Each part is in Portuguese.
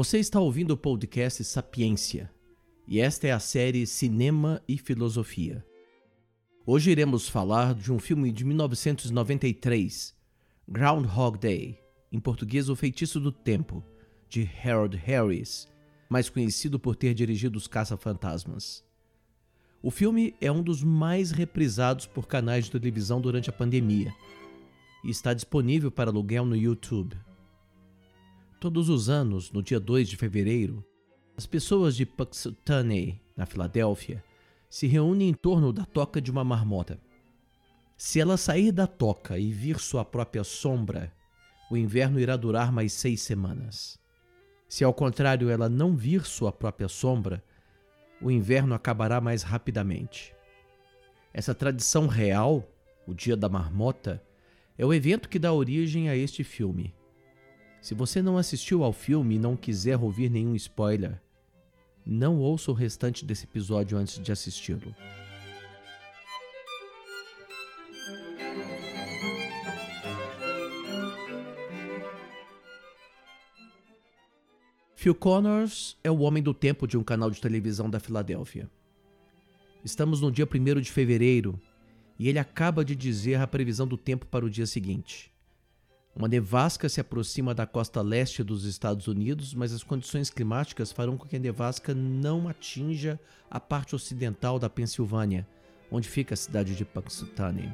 Você está ouvindo o podcast Sapiência e esta é a série Cinema e Filosofia. Hoje iremos falar de um filme de 1993, Groundhog Day, em português O Feitiço do Tempo, de Harold Harris, mais conhecido por ter dirigido Os Caça-Fantasmas. O filme é um dos mais reprisados por canais de televisão durante a pandemia e está disponível para aluguel no YouTube. Todos os anos, no dia 2 de fevereiro, as pessoas de Puxutane, na Filadélfia, se reúnem em torno da toca de uma marmota. Se ela sair da toca e vir sua própria sombra, o inverno irá durar mais seis semanas. Se ao contrário ela não vir sua própria sombra, o inverno acabará mais rapidamente. Essa tradição real, o Dia da Marmota, é o evento que dá origem a este filme. Se você não assistiu ao filme e não quiser ouvir nenhum spoiler, não ouça o restante desse episódio antes de assisti-lo. Phil Connors é o homem do tempo de um canal de televisão da Filadélfia. Estamos no dia 1 de fevereiro e ele acaba de dizer a previsão do tempo para o dia seguinte. Uma nevasca se aproxima da costa leste dos Estados Unidos, mas as condições climáticas farão com que a nevasca não atinja a parte ocidental da Pensilvânia, onde fica a cidade de Punxsutawney.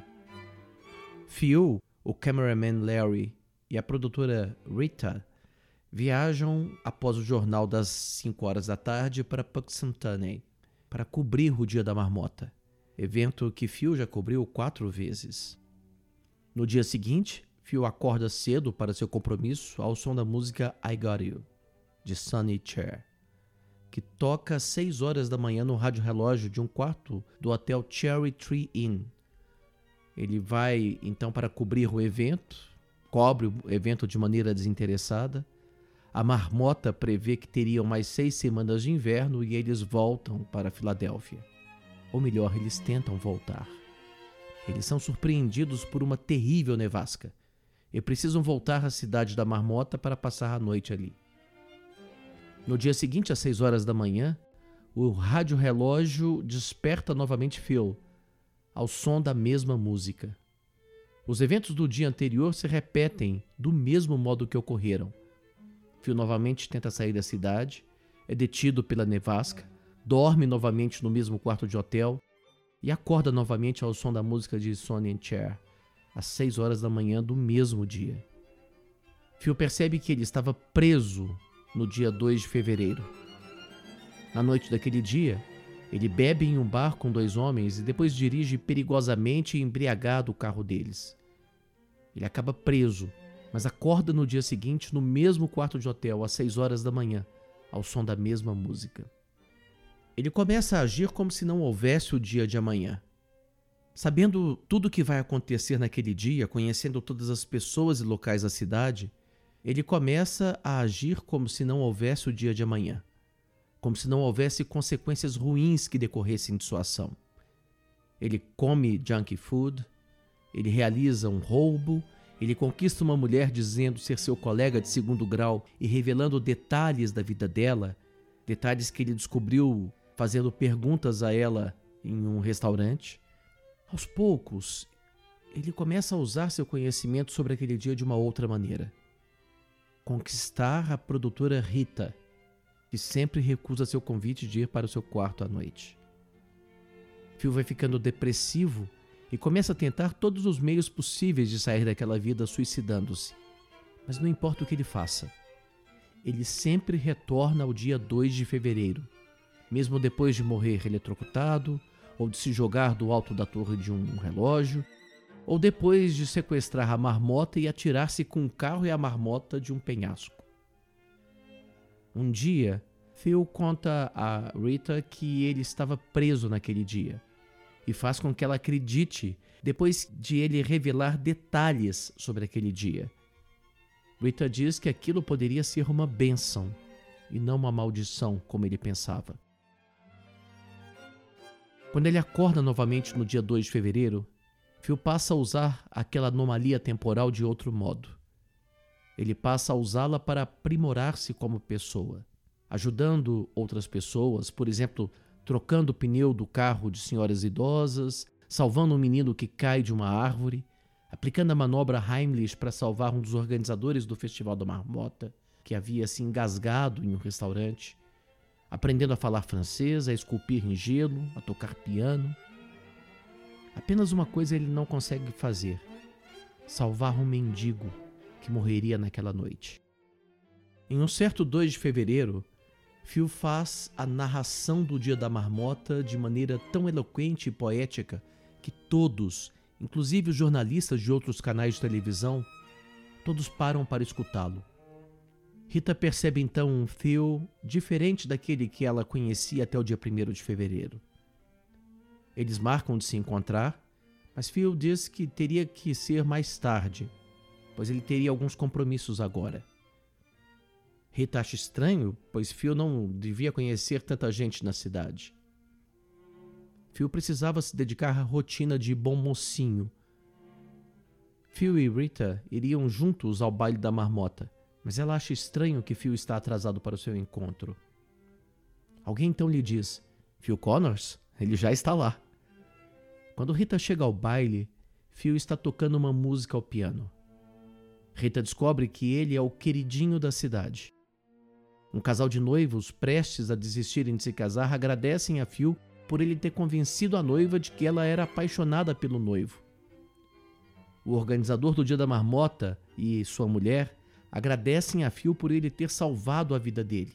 Phil, o cameraman Larry e a produtora Rita viajam após o jornal das 5 horas da tarde para Punxsutawney para cobrir o Dia da Marmota, evento que Phil já cobriu quatro vezes. No dia seguinte, Phil acorda cedo para seu compromisso ao som da música I Got You, de Sunny Chair, que toca às 6 horas da manhã no rádio relógio de um quarto do hotel Cherry Tree Inn. Ele vai então para cobrir o evento, cobre o evento de maneira desinteressada. A marmota prevê que teriam mais seis semanas de inverno e eles voltam para Filadélfia. Ou melhor, eles tentam voltar. Eles são surpreendidos por uma terrível nevasca e precisam voltar à cidade da Marmota para passar a noite ali. No dia seguinte, às seis horas da manhã, o rádio-relógio desperta novamente Phil, ao som da mesma música. Os eventos do dia anterior se repetem do mesmo modo que ocorreram. Phil novamente tenta sair da cidade, é detido pela nevasca, dorme novamente no mesmo quarto de hotel e acorda novamente ao som da música de Sonny and Cher às seis horas da manhã do mesmo dia. Phil percebe que ele estava preso no dia 2 de fevereiro. Na noite daquele dia, ele bebe em um bar com dois homens e depois dirige perigosamente embriagado o carro deles. Ele acaba preso, mas acorda no dia seguinte no mesmo quarto de hotel às seis horas da manhã, ao som da mesma música. Ele começa a agir como se não houvesse o dia de amanhã. Sabendo tudo o que vai acontecer naquele dia, conhecendo todas as pessoas e locais da cidade, ele começa a agir como se não houvesse o dia de amanhã, como se não houvesse consequências ruins que decorressem de sua ação. Ele come junk food, ele realiza um roubo, ele conquista uma mulher dizendo ser seu colega de segundo grau e revelando detalhes da vida dela, detalhes que ele descobriu fazendo perguntas a ela em um restaurante. Aos poucos, ele começa a usar seu conhecimento sobre aquele dia de uma outra maneira. Conquistar a produtora Rita, que sempre recusa seu convite de ir para o seu quarto à noite. Phil vai ficando depressivo e começa a tentar todos os meios possíveis de sair daquela vida suicidando-se. Mas não importa o que ele faça, ele sempre retorna ao dia 2 de fevereiro, mesmo depois de morrer eletrocutado ou de se jogar do alto da torre de um relógio, ou depois de sequestrar a marmota e atirar-se com o carro e a marmota de um penhasco. Um dia, Phil conta a Rita que ele estava preso naquele dia e faz com que ela acredite depois de ele revelar detalhes sobre aquele dia. Rita diz que aquilo poderia ser uma bênção e não uma maldição, como ele pensava. Quando ele acorda novamente no dia 2 de fevereiro, Phil passa a usar aquela anomalia temporal de outro modo. ele passa a usá-la para aprimorar-se como pessoa, ajudando outras pessoas, por exemplo, trocando o pneu do carro de senhoras idosas, salvando um menino que cai de uma árvore, aplicando a manobra Heimlich para salvar um dos organizadores do Festival da Marmota, que havia se engasgado em um restaurante, aprendendo a falar francês, a esculpir em gelo, a tocar piano. Apenas uma coisa ele não consegue fazer: salvar um mendigo que morreria naquela noite. Em um certo 2 de fevereiro, Phil faz a narração do Dia da Marmota de maneira tão eloquente e poética que todos, inclusive os jornalistas de outros canais de televisão, todos param para escutá-lo. Rita percebe então um Phil diferente daquele que ela conhecia até o dia 1 de fevereiro. Eles marcam de se encontrar, mas Phil diz que teria que ser mais tarde, pois ele teria alguns compromissos agora. Rita acha estranho, pois Phil não devia conhecer tanta gente na cidade. Phil precisava se dedicar à rotina de bom mocinho. Phil e Rita iriam juntos ao baile da marmota, mas ela acha estranho que Phil está atrasado para o seu encontro. Alguém então lhe diz: Phil Connors? Ele já está lá. Quando Rita chega ao baile, Phil está tocando uma música ao piano. Rita descobre que ele é o queridinho da cidade. Um casal de noivos, prestes a desistirem de se casar, agradecem a Phil por ele ter convencido a noiva de que ela era apaixonada pelo noivo. O organizador do Dia da Marmota e sua mulher agradecem a Phil por ele ter salvado a vida dele.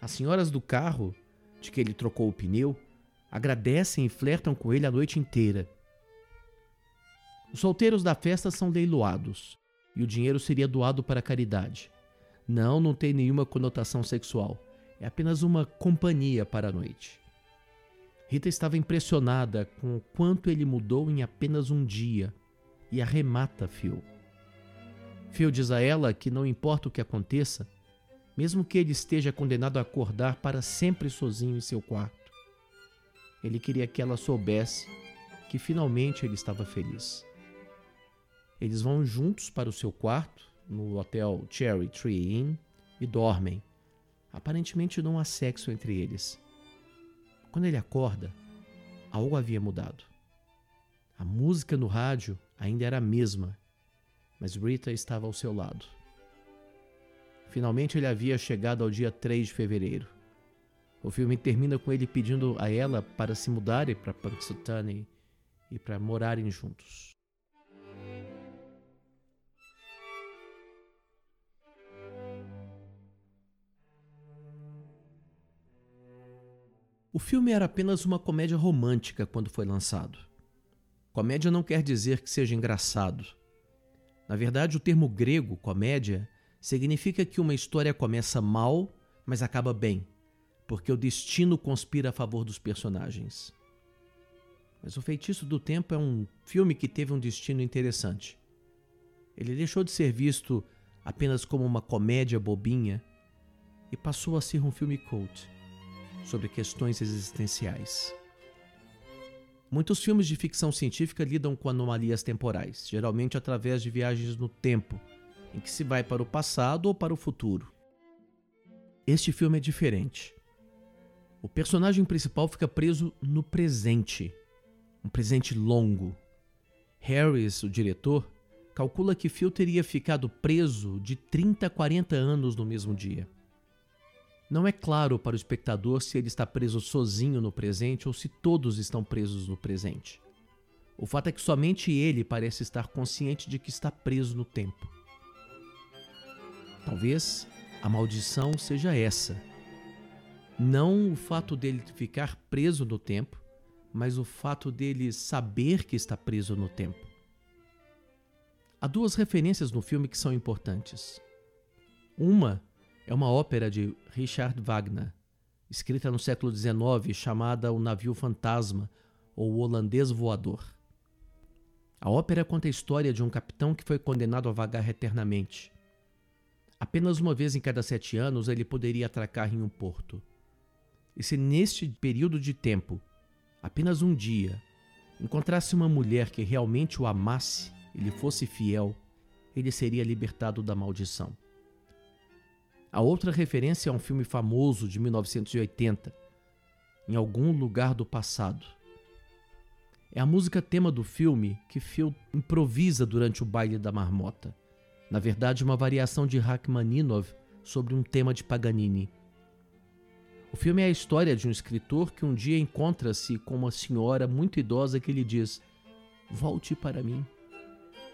As senhoras do carro, de que ele trocou o pneu, agradecem e flertam com ele a noite inteira. Os solteiros da festa são leiloados e o dinheiro seria doado para a caridade. Não, não tem nenhuma conotação sexual. É apenas uma companhia para a noite. Rita estava impressionada com o quanto ele mudou em apenas um dia e arremata Phil. Phil diz a ela que não importa o que aconteça, mesmo que ele esteja condenado a acordar para sempre sozinho em seu quarto. Ele queria que ela soubesse que finalmente ele estava feliz. Eles vão juntos para o seu quarto no hotel Cherry Tree Inn e dormem. Aparentemente não há sexo entre eles. Quando ele acorda, algo havia mudado. A música no rádio ainda era a mesma, mas Rita estava ao seu lado. Finalmente ele havia chegado ao dia 3 de fevereiro. O filme termina com ele pedindo a ela para se mudarem para Punxsutawney e para morarem juntos. O filme era apenas uma comédia romântica quando foi lançado. Comédia não quer dizer que seja engraçado. Na verdade, o termo grego, comédia, significa que uma história começa mal, mas acaba bem, porque o destino conspira a favor dos personagens. Mas O Feitiço do Tempo é um filme que teve um destino interessante. Ele deixou de ser visto apenas como uma comédia bobinha e passou a ser um filme cult sobre questões existenciais. Muitos filmes de ficção científica lidam com anomalias temporais, geralmente através de viagens no tempo, em que se vai para o passado ou para o futuro. Este filme é diferente. O personagem principal fica preso no presente, um presente longo. Harris, o diretor, calcula que Phil teria ficado preso de 30 a 40 anos no mesmo dia. Não é claro para o espectador se ele está preso sozinho no presente ou se todos estão presos no presente. O fato é que somente ele parece estar consciente de que está preso no tempo. Talvez a maldição seja essa. Não o fato dele ficar preso no tempo, mas o fato dele saber que está preso no tempo. Há duas referências no filme que são importantes. Uma é uma ópera de Richard Wagner, escrita no século XIX, chamada O Navio Fantasma ou O Holandês Voador. A ópera conta a história de um capitão que foi condenado a vagar eternamente. Apenas uma vez em cada sete anos ele poderia atracar em um porto. E se neste período de tempo, apenas um dia, encontrasse uma mulher que realmente o amasse e lhe fosse fiel, ele seria libertado da maldição. A outra referência é um filme famoso de 1980, Em Algum Lugar do Passado. É a música tema do filme que Phil improvisa durante o baile da marmota. Na verdade, uma variação de Rachmaninoff sobre um tema de Paganini. O filme é a história de um escritor que um dia encontra-se com uma senhora muito idosa que lhe diz: Volte para mim.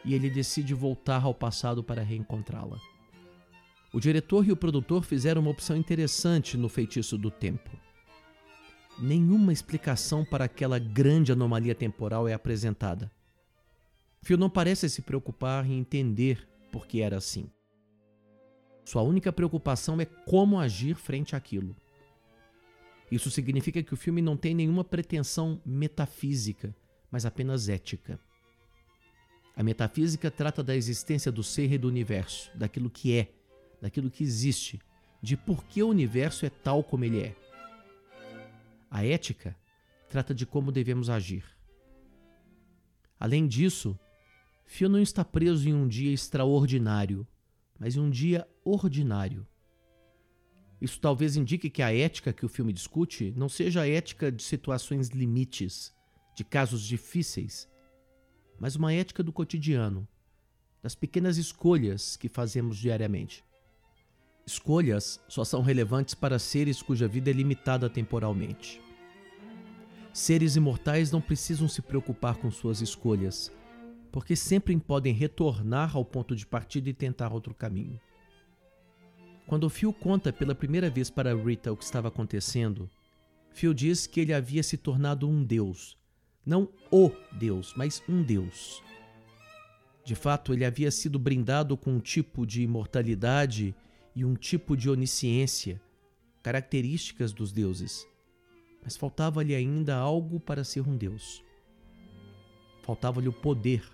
E ele decide voltar ao passado para reencontrá-la. O diretor e o produtor fizeram uma opção interessante no feitiço do tempo. Nenhuma explicação para aquela grande anomalia temporal é apresentada. Phil não parece se preocupar em entender por que era assim. Sua única preocupação é como agir frente àquilo. Isso significa que o filme não tem nenhuma pretensão metafísica, mas apenas ética. A metafísica trata da existência do ser e do universo, daquilo que é, daquilo que existe, de por que o universo é tal como ele é. A ética trata de como devemos agir. Além disso, Fio não está preso em um dia extraordinário, mas em um dia ordinário. Isso talvez indique que a ética que o filme discute não seja a ética de situações limites, de casos difíceis, mas uma ética do cotidiano, das pequenas escolhas que fazemos diariamente. Escolhas só são relevantes para seres cuja vida é limitada temporalmente. Seres imortais não precisam se preocupar com suas escolhas, porque sempre podem retornar ao ponto de partida e tentar outro caminho. Quando Phil conta pela primeira vez para Rita o que estava acontecendo, Phil diz que ele havia se tornado um deus. Não o deus, mas um deus. De fato, ele havia sido brindado com um tipo de imortalidade e um tipo de onisciência, características dos deuses. Mas faltava-lhe ainda algo para ser um deus. Faltava-lhe o poder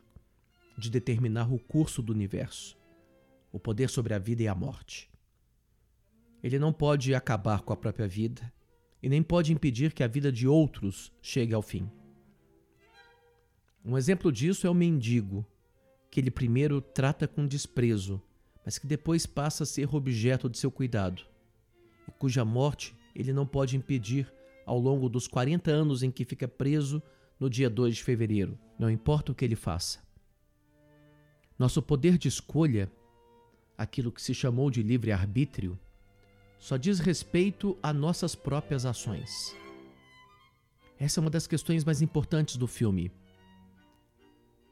de determinar o curso do universo, o poder sobre a vida e a morte. Ele não pode acabar com a própria vida e nem pode impedir que a vida de outros chegue ao fim. Um exemplo disso é o mendigo, que ele primeiro trata com desprezo, mas que depois passa a ser objeto de seu cuidado, e cuja morte ele não pode impedir ao longo dos 40 anos em que fica preso no dia 2 de fevereiro, não importa o que ele faça. Nosso poder de escolha, aquilo que se chamou de livre-arbítrio, só diz respeito a nossas próprias ações. Essa é uma das questões mais importantes do filme.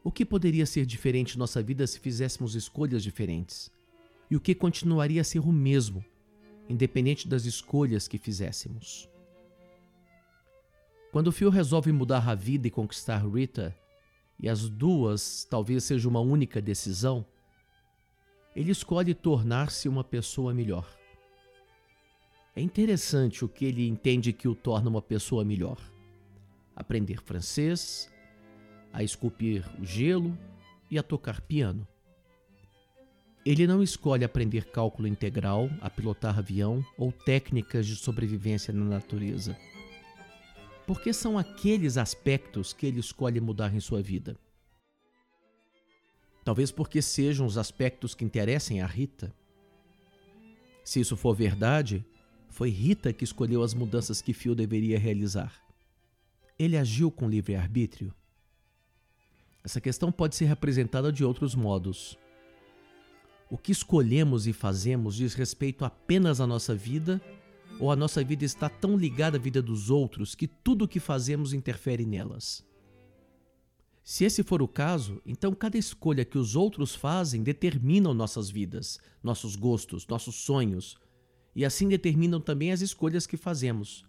O que poderia ser diferente em nossa vida se fizéssemos escolhas diferentes? E o que continuaria a ser o mesmo, independente das escolhas que fizéssemos? Quando Phil resolve mudar a vida e conquistar Rita, e as duas talvez seja uma única decisão, ele escolhe tornar-se uma pessoa melhor. É interessante o que ele entende que o torna uma pessoa melhor. Aprender francês, a esculpir o gelo e a tocar piano. Ele não escolhe aprender cálculo integral, a pilotar avião ou técnicas de sobrevivência na natureza. Porque são aqueles aspectos que ele escolhe mudar em sua vida. Talvez porque sejam os aspectos que interessem a Rita. Se isso for verdade, foi Rita que escolheu as mudanças que Phil deveria realizar. Ele agiu com livre-arbítrio? Essa questão pode ser representada de outros modos. O que escolhemos e fazemos diz respeito apenas à nossa vida, ou a nossa vida está tão ligada à vida dos outros que tudo o que fazemos interfere nelas? Se esse for o caso, então cada escolha que os outros fazem determinam nossas vidas, nossos gostos, nossos sonhos, e assim determinam também as escolhas que fazemos.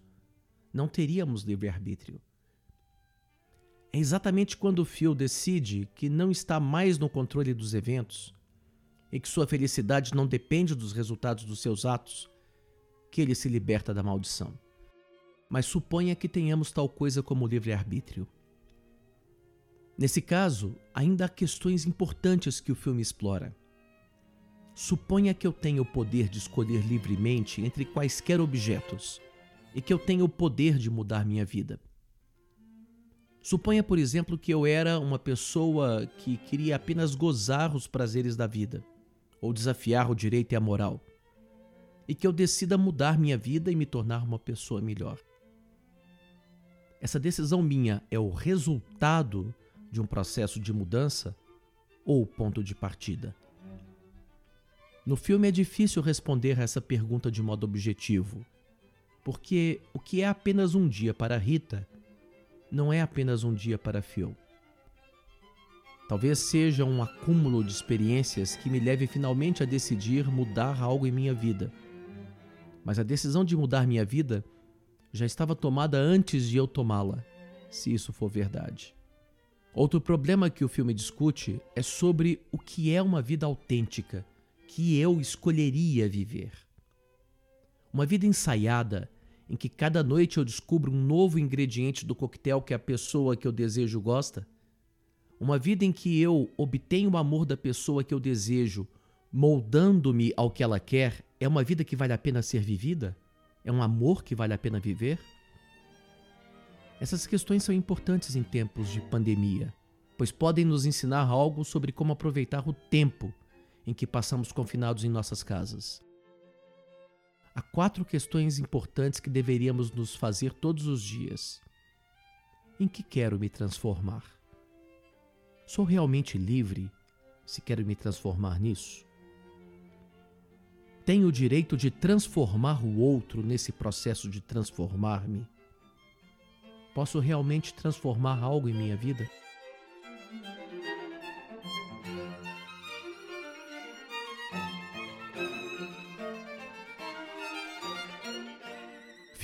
Não teríamos livre-arbítrio. É exatamente quando Phil decide que não está mais no controle dos eventos e que sua felicidade não depende dos resultados dos seus atos que ele se liberta da maldição. Mas suponha que tenhamos tal coisa como livre-arbítrio. Nesse caso, ainda há questões importantes que o filme explora. Suponha que eu tenha o poder de escolher livremente entre quaisquer objetos e que eu tenha o poder de mudar minha vida. Suponha, por exemplo, que eu era uma pessoa que queria apenas gozar os prazeres da vida, ou desafiar o direito e a moral, e que eu decida mudar minha vida e me tornar uma pessoa melhor. Essa decisão minha é o resultado de um processo de mudança ou ponto de partida? No filme é difícil responder a essa pergunta de modo objetivo, porque o que é apenas um dia para Rita não é apenas um dia para Phil. Talvez seja um acúmulo de experiências que me leve finalmente a decidir mudar algo em minha vida. Mas a decisão de mudar minha vida já estava tomada antes de eu tomá-la, se isso for verdade. Outro problema que o filme discute é sobre o que é uma vida autêntica que eu escolheria viver. Uma vida ensaiada em que cada noite eu descubro um novo ingrediente do coquetel que a pessoa que eu desejo gosta. Uma vida em que eu obtenho o amor da pessoa que eu desejo, moldando-me ao que ela quer, é uma vida que vale a pena ser vivida? É um amor que vale a pena viver? Essas questões são importantes em tempos de pandemia, pois podem nos ensinar algo sobre como aproveitar o tempo em que passamos confinados em nossas casas. Há quatro questões importantes que deveríamos nos fazer todos os dias. Em que quero me transformar? Sou realmente livre se quero me transformar nisso? Tenho o direito de transformar o outro nesse processo de transformar-me? Posso realmente transformar algo em minha vida?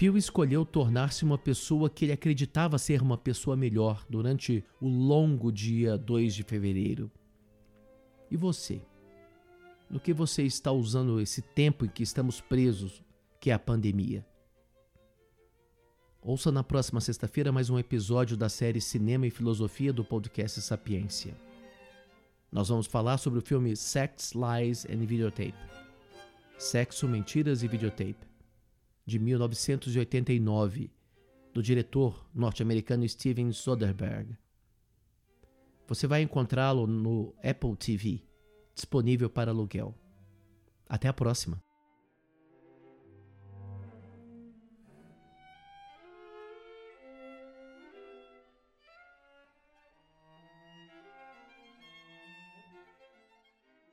Phil escolheu tornar-se uma pessoa que ele acreditava ser uma pessoa melhor durante o longo dia 2 de fevereiro. E você? No que você está usando esse tempo em que estamos presos, que é a pandemia? Ouça na próxima sexta-feira mais um episódio da série Cinema e Filosofia do podcast Sapiência. Nós vamos falar sobre o filme Sex, Lies and Videotape. Sexo, Mentiras e Videotape de 1989, do diretor norte-americano Steven Soderbergh. Você vai encontrá-lo no Apple TV, disponível para aluguel. Até a próxima!